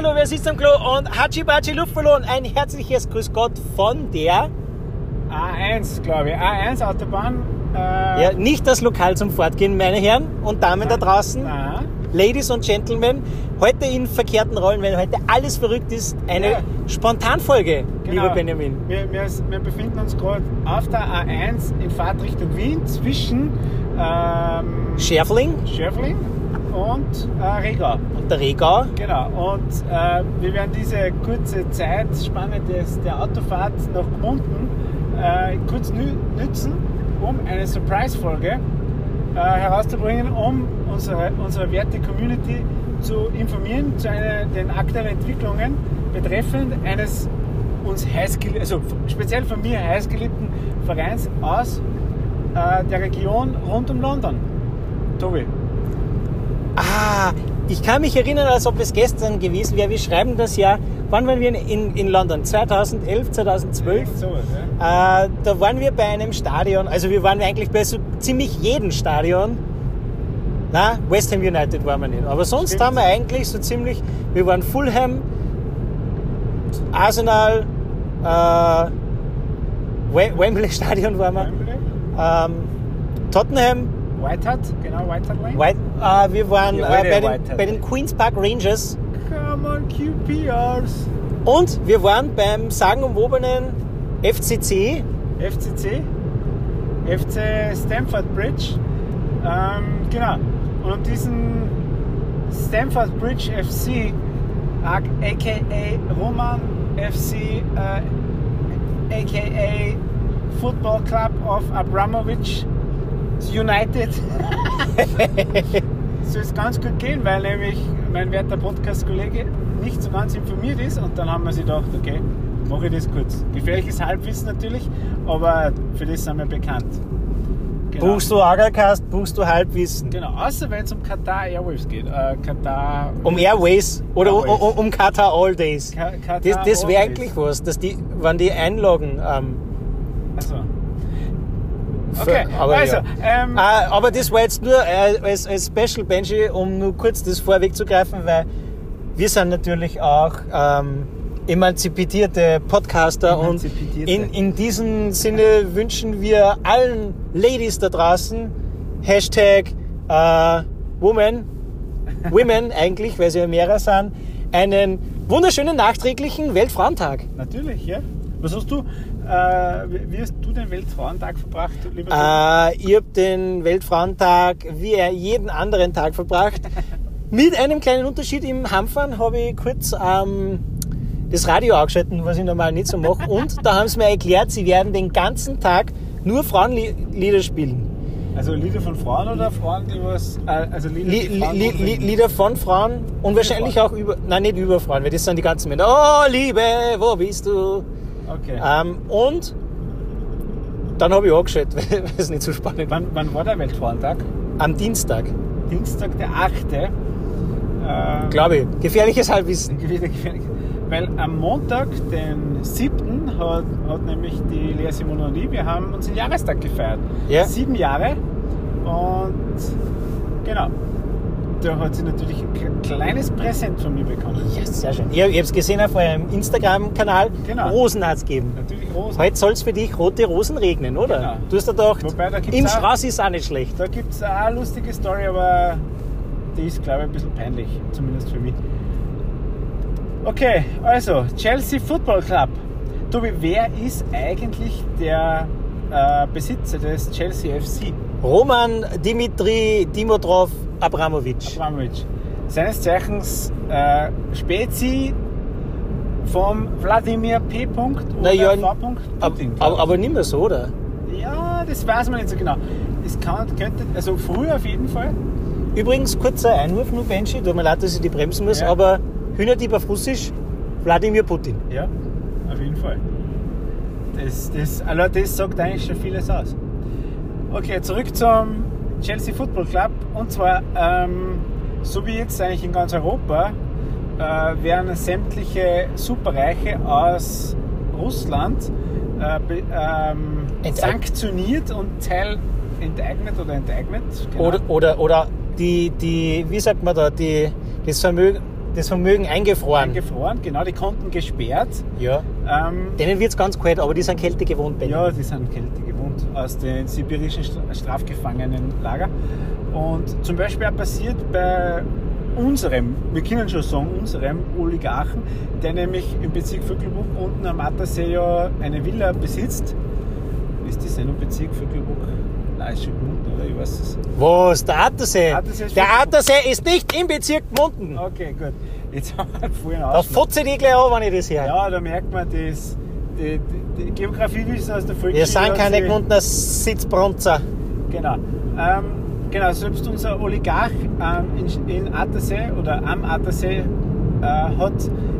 Hallo, wer sitzt am Klo? Und Hachi Bachi Luftballon. Ein herzliches Grüß Gott von der. A1, glaube ich. A1 Autobahn. Äh, ja, nicht das Lokal zum Fortgehen, meine Herren und Damen da draußen. Aha. Ladies und Gentlemen, heute in verkehrten Rollen, weil heute alles verrückt ist, eine Ja. Spontanfolge, Genau. lieber Benjamin. Wir, wir, wir befinden uns gerade auf der A1 in Fahrtrichtung Wien zwischen ähm, Schärfling Schöffling und äh, Regau. und der Regau. Genau. Und äh, wir werden diese kurze Zeitspanne des, der Autofahrt nach Gmunden äh, kurz nü nützen, um eine Surprise-Folge äh, herauszubringen, um unsere, unsere werte Community zu informieren zu einer, den aktuellen Entwicklungen betreffend eines uns heißgeliebten, also speziell von mir heißgeliebten Vereins aus äh, der Region rund um London. Tobi. Ah, ich kann mich erinnern, als ob es gestern gewesen wäre. Wir schreiben das Jahr. Wann waren wir in, in London? 2011, 2012? So, ja. Äh, da waren wir bei einem Stadion, also wir waren eigentlich bei so ziemlich jedem Stadion. Na, West Ham United waren wir nicht. Aber sonst Stimmt. haben wir eigentlich so ziemlich, wir waren Fulham, Arsenal, äh, Wem- Wembley Stadion waren wir, Wembley. ähm, Tottenham, White Hat, genau, White Hat Lane. White, äh, wir waren Ja, äh, bei, den, bei den Queen's Park Rangers Come on, QPRs. und wir waren beim sagenumwobenen FCC. FCC, FC Stamford Bridge. Ähm, genau. Und um diesen Stamford Bridge FC, aka Roman FC, äh, aka Football Club of Abramovich United, soll es ganz gut gehen, weil nämlich mein werter Podcast-Kollege nicht so ganz informiert ist und dann haben wir sich gedacht, okay, mache ich das kurz. Gefährliches Halbwissen natürlich, aber für das sind wir bekannt. Genau. Buchst du Agercast, buchst du Halbwissen. Genau, außer wenn es um Qatar Airways geht. Äh, Qatar. Um Airways oder Airways. Um, um Qatar All Days. Ka- Qatar Das, das wäre eigentlich was, dass die, wenn die einloggen. Ähm, Also. Okay, aber also, ja. ähm, Äh, aber das war jetzt nur äh, als, als Special Benji, um nur kurz das vorwegzugreifen, weil wir sind natürlich auch ähm, emanzipierte Podcaster Emanzipierte. und in, in diesem Sinne wünschen wir allen Ladies da draußen Hashtag äh, Woman, Women eigentlich, weil sie ja mehrere sind, einen wunderschönen nachträglichen Weltfrauentag. natürlich, ja. Was hast du, äh, wie hast du den Weltfrauentag verbracht, lieber Äh, ich habe den Weltfrauentag wie jeden anderen Tag verbracht. Mit einem kleinen Unterschied im Heimfahren habe ich kurz ähm, das Radio angeschalten, was ich normal nicht so mache. Und da haben sie mir erklärt, sie werden den ganzen Tag nur Frauenlieder spielen. Also Lieder von Frauen oder Frauen, die was. Äh, also Lieder, Li Frauen Li Li? Lieder von Frauen und wahrscheinlich auch über, nein, nicht über Frauen, weil das sind die ganzen Männer. Oh, Liebe, wo bist du? Okay. Ähm, und dann habe ich angeschaltet, weil es nicht so spannend. Wann, wann war der Weltfrauentag? Am Dienstag, Dienstag, der 8. Äh, glaube ich. Gefährliches Halbwissen. Gefährlich. Weil am Montag, den 7., hat, hat nämlich die Lea Simone und ich, wir haben unseren Jahrestag gefeiert. Ja. Sieben Jahre. Und genau. Da hat sie natürlich ein kleines Präsent von mir bekommen. Ja, sehr schön. Ich, ich habe es gesehen auf eurem Instagram-Kanal. Genau. Rosen hat es gegeben. Natürlich Rosen. Heute soll es für dich rote Rosen regnen, oder? Genau. Du hast gedacht, Wobei, da im auch- Strauß ist auch nicht schlecht. Da gibt es eine lustige Story, aber die ist, glaube ich, ein bisschen peinlich, zumindest für mich. Okay, also Chelsea Football Club. Tobi, wer ist eigentlich der äh, Besitzer des Chelsea FC? Roman Dimitri Dimitrov Abramovic. Abramovic. Seines Zeichens äh, Spezi vom Wladimir P. Punkt oder Na ja, V. Ab, Putin, aber, aber nicht mehr so, oder? Ja, das weiß man nicht so genau. Es kann, könnte, also früher auf jeden Fall. Übrigens, kurzer Einwurf nur, Benji. Tut mir leid, dass ich die bremsen muss, Ja. aber Hühnerdieb auf Russisch, Wladimir Putin. Ja, auf jeden Fall. Das, das, also das sagt eigentlich schon vieles aus. Okay, zurück zum Chelsea Football Club. Und zwar, ähm, so wie jetzt eigentlich in ganz Europa, äh, werden sämtliche Superreiche aus Russland äh, be, ähm, sanktioniert und Teil enteignet oder enteignet. genau. Oder, oder, oder die, die, wie sagt man da, die, das Vermögen, das Vermögen eingefroren. eingefroren. Genau, die Konten gesperrt. Ja. Ähm, Denen wird es ganz kalt, aber die sind Kälte gewohnt. Benny. Ja, die sind Kälte gewohnt aus den sibirischen Stra- Strafgefangenenlager. Und zum Beispiel auch passiert bei unserem, wir können schon sagen, unserem Oligarchen, der nämlich im Bezirk Vöckelbuch unten am Attersee ja eine Villa besitzt. Ist das ein Bezirk Vöckelbuch? Nein, ist schon Gmunden, oder? Ich weiß es. Was? Der Attersee? Attersee der Attersee ist nicht im Bezirk Gmunden. Okay, gut. Jetzt haben wir vorhin Da aus. futze ich gleich an, wenn ich das höre. Ja, da merkt man das. Die, die, Geografiewissen aus der Wir Volksschule. sind hat keine Gmundener Sitzbronzer. Genau. Ähm, genau, selbst unser Oligarch ähm, in, in Attersee oder am Attersee äh, hat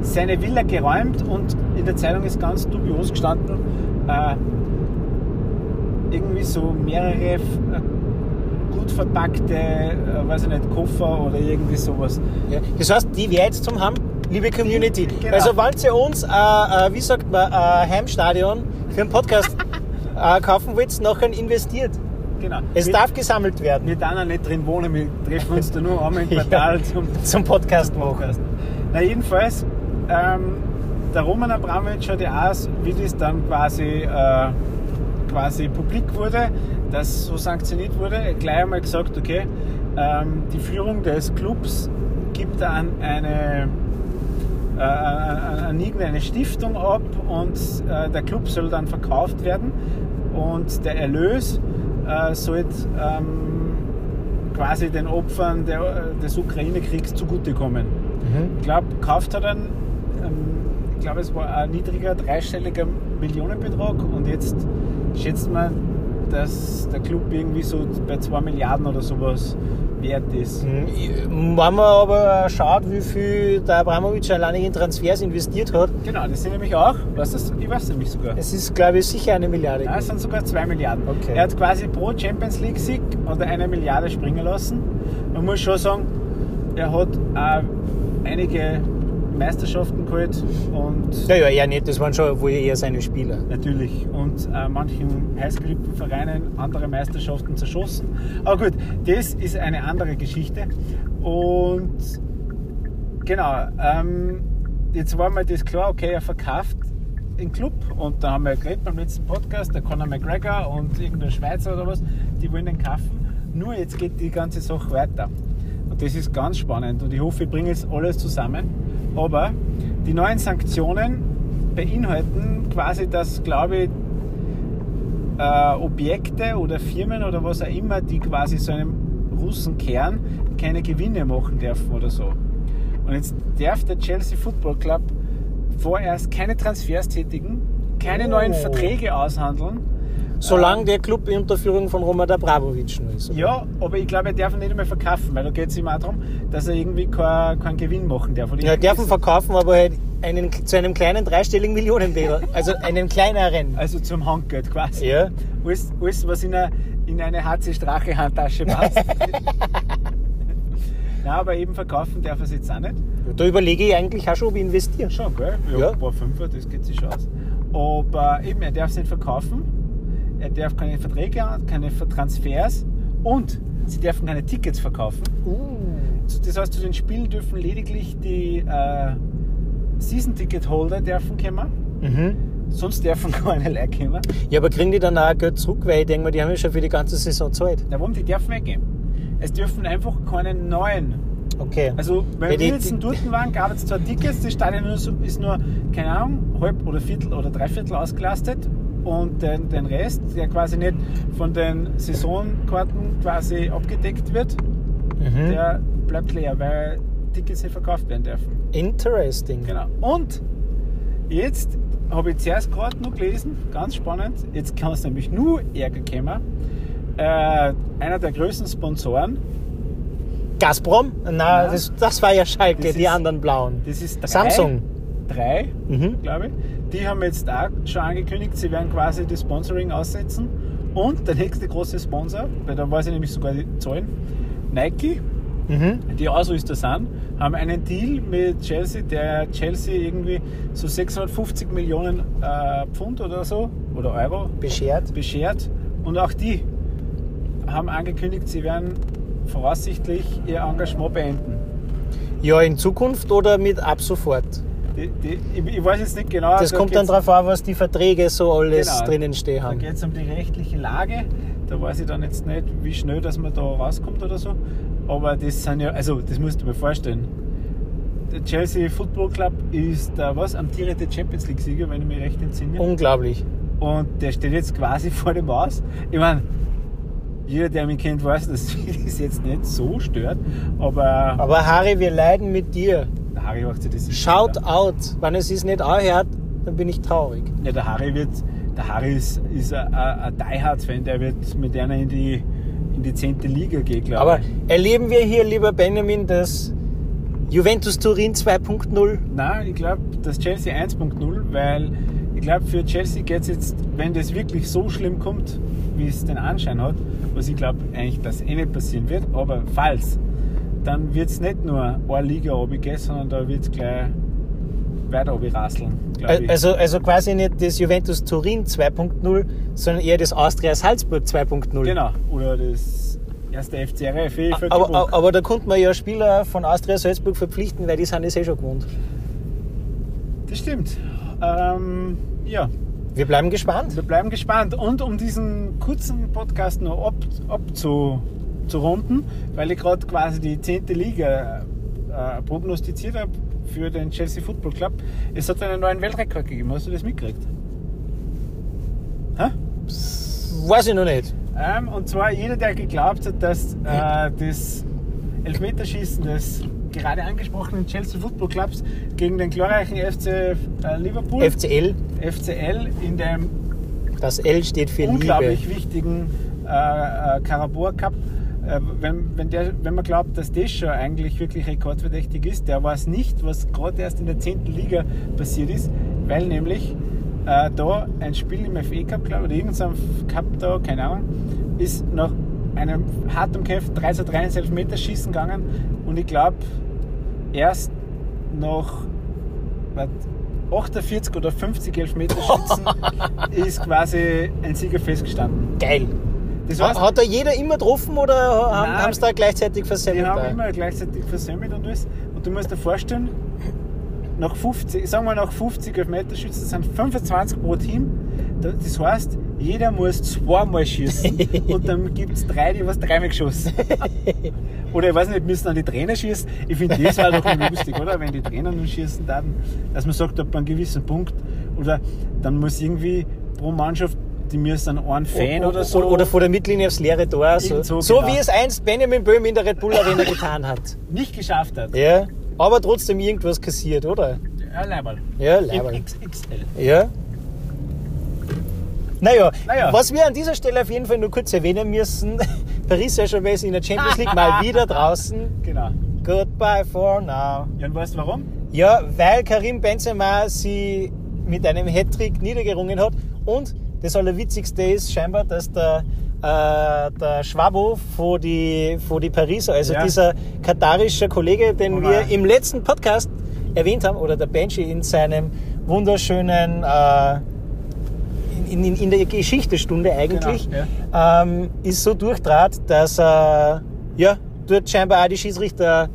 seine Villa geräumt und in der Zeitung ist ganz dubios gestanden, äh, irgendwie so mehrere äh, gut verpackte, äh, weiß ich nicht, Koffer oder irgendwie sowas. Ja. Das heißt, die wäre jetzt zum Haben, liebe Community. Genau. Also, wenn ihr uns, äh, äh, wie sagt man, äh, Heimstadion für einen Podcast äh, kaufen wollt, nachher investiert. Genau. Es wir, darf gesammelt werden wir da nicht drin wohnen, wir treffen uns da nur einmal im Quartal zum zum Podcast machen. Na jedenfalls, ähm, der Roman Abramowitsch hat ja auch, wie das dann quasi, äh, quasi publik wurde, das so sanktioniert wurde, gleich einmal gesagt, okay, ähm, die Führung des Clubs gibt dann eine äh, an an irgendeine Stiftung ab und äh, der Club soll dann verkauft werden und der Erlös äh, sollte ähm, quasi den Opfern der, des Ukraine-Kriegs zugutekommen. Mhm. Ich glaube, gekauft hat er, ähm, ich glaube, es war ein niedriger, dreistelliger Millionenbetrag und jetzt schätzt man, dass der Club irgendwie so bei 2 Milliarden oder sowas wert ist. Mhm. Wenn man aber schaut, wie viel der Abramowitsch alleine in Transfers investiert hat, Genau, das sind nämlich auch, was das? Ich weiß nämlich sogar. es ist, glaube ich, sicher eine Milliarde. Ja, es sind sogar 2 Milliarden. Okay. Er hat quasi pro Champions League Sieg hat er eine Milliarde springen lassen. Man muss schon sagen, er hat auch einige Meisterschaften geholt und Ja, ja, eher nicht. Das waren schon wohl eher seine Spieler. natürlich und äh, manchen heißgeliebten Vereinen andere Meisterschaften zerschossen. Aber gut, das ist eine andere Geschichte. Und genau, ähm, jetzt war mir das klar, okay, er verkauft den Club und da haben wir geredet beim letzten Podcast, der Conor McGregor und irgendein Schweizer oder was, die wollen den kaufen. Nur jetzt geht die ganze Sache weiter. Und das ist ganz spannend und ich hoffe, ich bringe jetzt alles zusammen. Aber die neuen Sanktionen beinhalten quasi, dass, glaube ich, äh, Objekte oder Firmen oder was auch immer, die quasi so einem Russen kehren, keine Gewinne machen dürfen oder so. Und jetzt darf der Chelsea Football Club vorerst keine Transfers tätigen, keine Oh. neuen Verträge aushandeln. Solange der Club unter Führung von Roman Abramowitsch noch ist. oder? Ja, aber ich glaube, er darf ihn nicht einmal verkaufen, weil da geht es ihm auch darum, dass er irgendwie keinen keinen Gewinn machen darf. Ja, irgendwie dürfen verkaufen, aber halt einen, zu einem kleinen dreistelligen Millionenbetrag. Also einen kleineren. Also zum Handgeld quasi. Ja. Alles, alles was in eine, in eine HC Strache Handtasche passt. Nein, aber eben verkaufen darf er es jetzt auch nicht. Da überlege ich eigentlich auch schon, ob ich investiere. Schon, gell? Ja, Ja. ein paar Fünfer, das geht sich schon aus. Aber eben, er darf es nicht verkaufen. Er darf keine Verträge, keine Transfers und sie dürfen keine Tickets verkaufen. Das heißt, zu den Spielen dürfen lediglich die äh, Season-Ticket-Holder dürfen kommen. Mhm. Sonst dürfen keine Leute kommen. Ja, aber kriegen die dann auch Geld zurück? Weil ich denke mal, die haben ja schon für die ganze Saison gezahlt. Na, warum? Die dürfen weggehen. Es dürfen einfach keine neuen. Okay. Also, wenn Ja, die- wir jetzt in Dortmund waren, gab es zwar Tickets, das Stadion ist nur, keine Ahnung, halb oder Viertel oder Dreiviertel ausgelastet. Und den, den Rest, der quasi nicht von den Saisonkarten quasi abgedeckt wird, mhm. der bleibt leer, weil Tickets nicht verkauft werden dürfen. Interesting. Genau. Und jetzt habe ich zuerst gerade noch gelesen, ganz spannend, jetzt kann es nämlich nur Ärger kommen. Äh, einer der größten Sponsoren, Gazprom? Nein, Nein. Das, das war ja Schalke, Das die ist- anderen blauen. das ist drei, Samsung. Drei, Mhm. glaube ich. Die haben jetzt auch schon angekündigt, sie werden quasi das Sponsoring aussetzen. Und der nächste große Sponsor, weil da weiß ich nämlich sogar die Zahlen, Nike, Mhm. die Ausrüster sind, haben einen Deal mit Chelsea, der Chelsea irgendwie so 650 Millionen äh, Pfund oder so, oder Euro Beschert. beschert. Und auch die haben angekündigt, sie werden voraussichtlich ihr Engagement beenden. Ja, in Zukunft oder mit ab sofort? Die, die, ich, ich weiß jetzt nicht genau. Das da kommt dann drauf an, was die Verträge so alles Genau. drinnen stehen Da haben. geht es um die rechtliche Lage. Da weiß ich dann jetzt nicht, wie schnell dass man da rauskommt oder so. Aber das sind ja, also das musst du mir vorstellen. Der Chelsea Football Club ist der was? Amtierende Champions League Sieger, wenn ich mich recht entsinne. Unglaublich. Und der steht jetzt quasi vor dem Aus. Ich meine, jeder, der mich kennt, weiß, dass mich das jetzt nicht so stört. Aber Aber Harry, wir leiden mit dir. Der Harry macht sich das Shout out. Wenn es es nicht anhört, dann bin ich traurig. Ja, der Harry wird, der Harry ist, ist ein, ein ein Die-Hard-Fan, der wird mit einer in die, in die 10. Liga gehen, glaube Aber ich. erleben wir hier, lieber Benjamin, das Juventus Turin 2.0? Nein, ich glaube, das Chelsea 1.0, weil ich glaube, für Chelsea geht es jetzt, wenn das wirklich so schlimm kommt, wie es den Anschein hat, was ich glaube eigentlich, dass eh nicht passieren wird, aber falls, dann wird es nicht nur eine Liga runtergehen, sondern da wird es gleich weiter runterrasseln. Also, also quasi nicht das Juventus Turin 2.0, sondern eher das Austria Salzburg 2.0. genau, oder das erste FCRF. eh, Aber, aber, aber da konnte man ja Spieler von Austria Salzburg verpflichten, weil die sind es eh schon gewohnt. Das stimmt. Ähm, ja, Wir bleiben gespannt. wir bleiben gespannt. Und um diesen kurzen Podcast noch ab, abzurunden, weil ich gerade quasi die 10. Liga äh, prognostiziert habe für den Chelsea Football Club, es hat einen neuen Weltrekord gegeben. Hast du das mitgekriegt? Hä? Weiß ich noch nicht. Ähm, und zwar jeder, der geglaubt hat, dass äh, das Elfmeterschießen des gerade angesprochenen Chelsea Football Clubs gegen den glorreichen FC äh, Liverpool, FCL, FCL, in dem das L steht für unglaublich Liebe. wichtigen äh, äh, Carabao Cup, wenn, wenn, der, wenn man glaubt, dass das schon eigentlich wirklich rekordverdächtig ist, der weiß nicht, was gerade erst in der 10. Liga passiert ist, weil nämlich äh, da ein Spiel im FA Cup, glaube oder irgendein Cup da, keine Ahnung, ist nach einem hart umkämpften 3 zu 3 ins Elfmeterschießen gegangen und ich glaube, erst nach was, 48 oder 50 Elfmeterschützen ist quasi ein Sieger festgestanden. Geil. Das heißt, Hat da jeder immer getroffen oder haben sie da gleichzeitig die versemmelt? haben immer gleichzeitig versemmelt und alles. Und du musst dir vorstellen, nach 50, sagen wir nach 50 Elfmeterschützen, das sind 25 pro Team. Da- Das heißt, jeder muss zweimal schießen und dann gibt es drei, die was dreimal geschossen. Oder ich weiß nicht, müssen dann die Trainer schießen. Ich finde, das war doch lustig, oder? Wenn die Trainer nun schießen dann, dass man sagt, ab einem gewissen Punkt. Oder dann muss irgendwie pro Mannschaft, die müssen dann einen Fan oder so. Oder vor der Mittellinie aufs leere Tor. So, Irgend so, so genau. wie es einst Benjamin Böhm in der Red Bull Arena getan hat. nicht geschafft hat. Ja, aber trotzdem irgendwas kassiert, oder? Ja, Leiberl. Ja, Im Leiberl. XXL. Ja. Naja, Naja. was wir an dieser Stelle auf jeden Fall nur kurz erwähnen müssen, Paris Saint-Germain ist in der Champions League mal wieder draußen. Genau. Goodbye for now. Ja, und weißt du warum? Ja, weil Karim Benzema sie mit einem Hattrick niedergerungen hat und das Allerwitzigste ist scheinbar, dass der, äh, der Schwabo von die, von die Pariser, also Ja. dieser katarische Kollege, den Oh wir im letzten Podcast erwähnt haben, oder der Benji in seinem wunderschönen, äh, in, in, in der Geschichtestunde eigentlich, Genau, ähm, ist so durchtrat, dass er ja, dort scheinbar auch die Schiedsrichter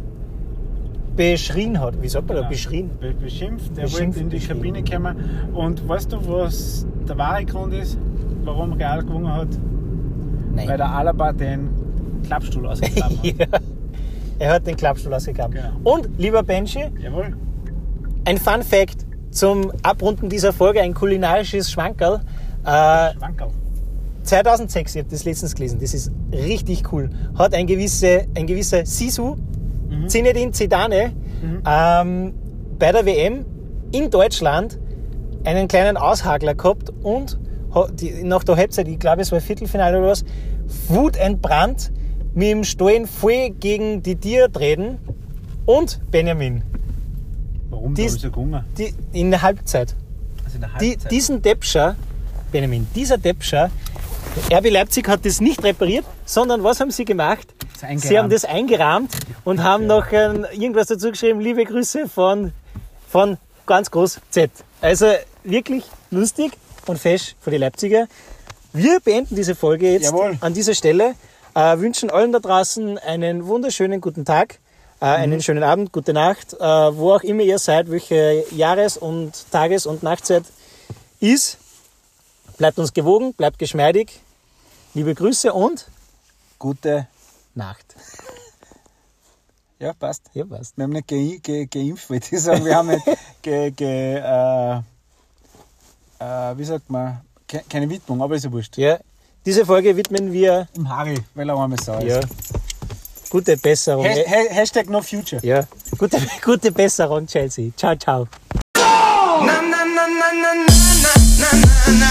beschrien hat. Wie sagt man da? Genau. Beschrien? Be beschimpft. Der Beschimpft, wollte in die. Kabine kommen. Und weißt du, was der wahre Grund ist, warum Real gewonnen hat? Weil Nein. der Alaba den Klappstuhl ausgegraben hat. ja. Er hat den Klappstuhl ausgegraben. Genau. Und, lieber Benji, Jawohl. ein Fun Fact zum Abrunden dieser Folge, ein kulinarisches Schwankerl. Äh, Schwankerl. 2006, ich habe das letztens gelesen, das ist richtig cool, hat ein, gewisse, ein gewisser Sisu, Mhm. Zinedine Zidane, ähm, bei der WM in Deutschland einen kleinen Aushagler gehabt und die, nach der Halbzeit, ich glaube es war Viertelfinale oder was, wutentbrannt mit dem Stollen voll gegen die Tiere treten und Benjamin, Warum ich so gegangen? die, in der Halbzeit. Also in der Die, Halbzeit. diesen Deppscher, Benjamin, dieser Deppscher, RB Leipzig hat das nicht repariert, sondern was haben sie gemacht? Eingerahmt. Sie haben das eingerahmt und haben noch ähm, irgendwas dazu geschrieben, liebe Grüße von, von ganz groß Z. Also wirklich lustig und fesch für die Leipziger. Wir beenden diese Folge jetzt Jawohl. an dieser Stelle, äh, wünschen allen da draußen einen wunderschönen guten Tag. Äh, einen schönen Abend, gute Nacht, äh, wo auch immer ihr seid, welche Jahres- und Tages- und Nachtzeit ist. Bleibt uns gewogen, bleibt geschmeidig. Liebe Grüße und Gute. Nacht. Ja, passt. Ja, passt. Wir haben nicht ge ge geimpft, wollte ich sagen. Wir haben nicht ge ge äh, äh, wie sagt man, ke keine Widmung, aber ist ja wurscht. Ja, diese Folge widmen wir Im Harry, weil er einmal so ja, ist. gute Besserung. Has ha Hashtag no future. Ja, gute, gute Besserung, Chelsea. Ciao, ciao. na na na na na na na na na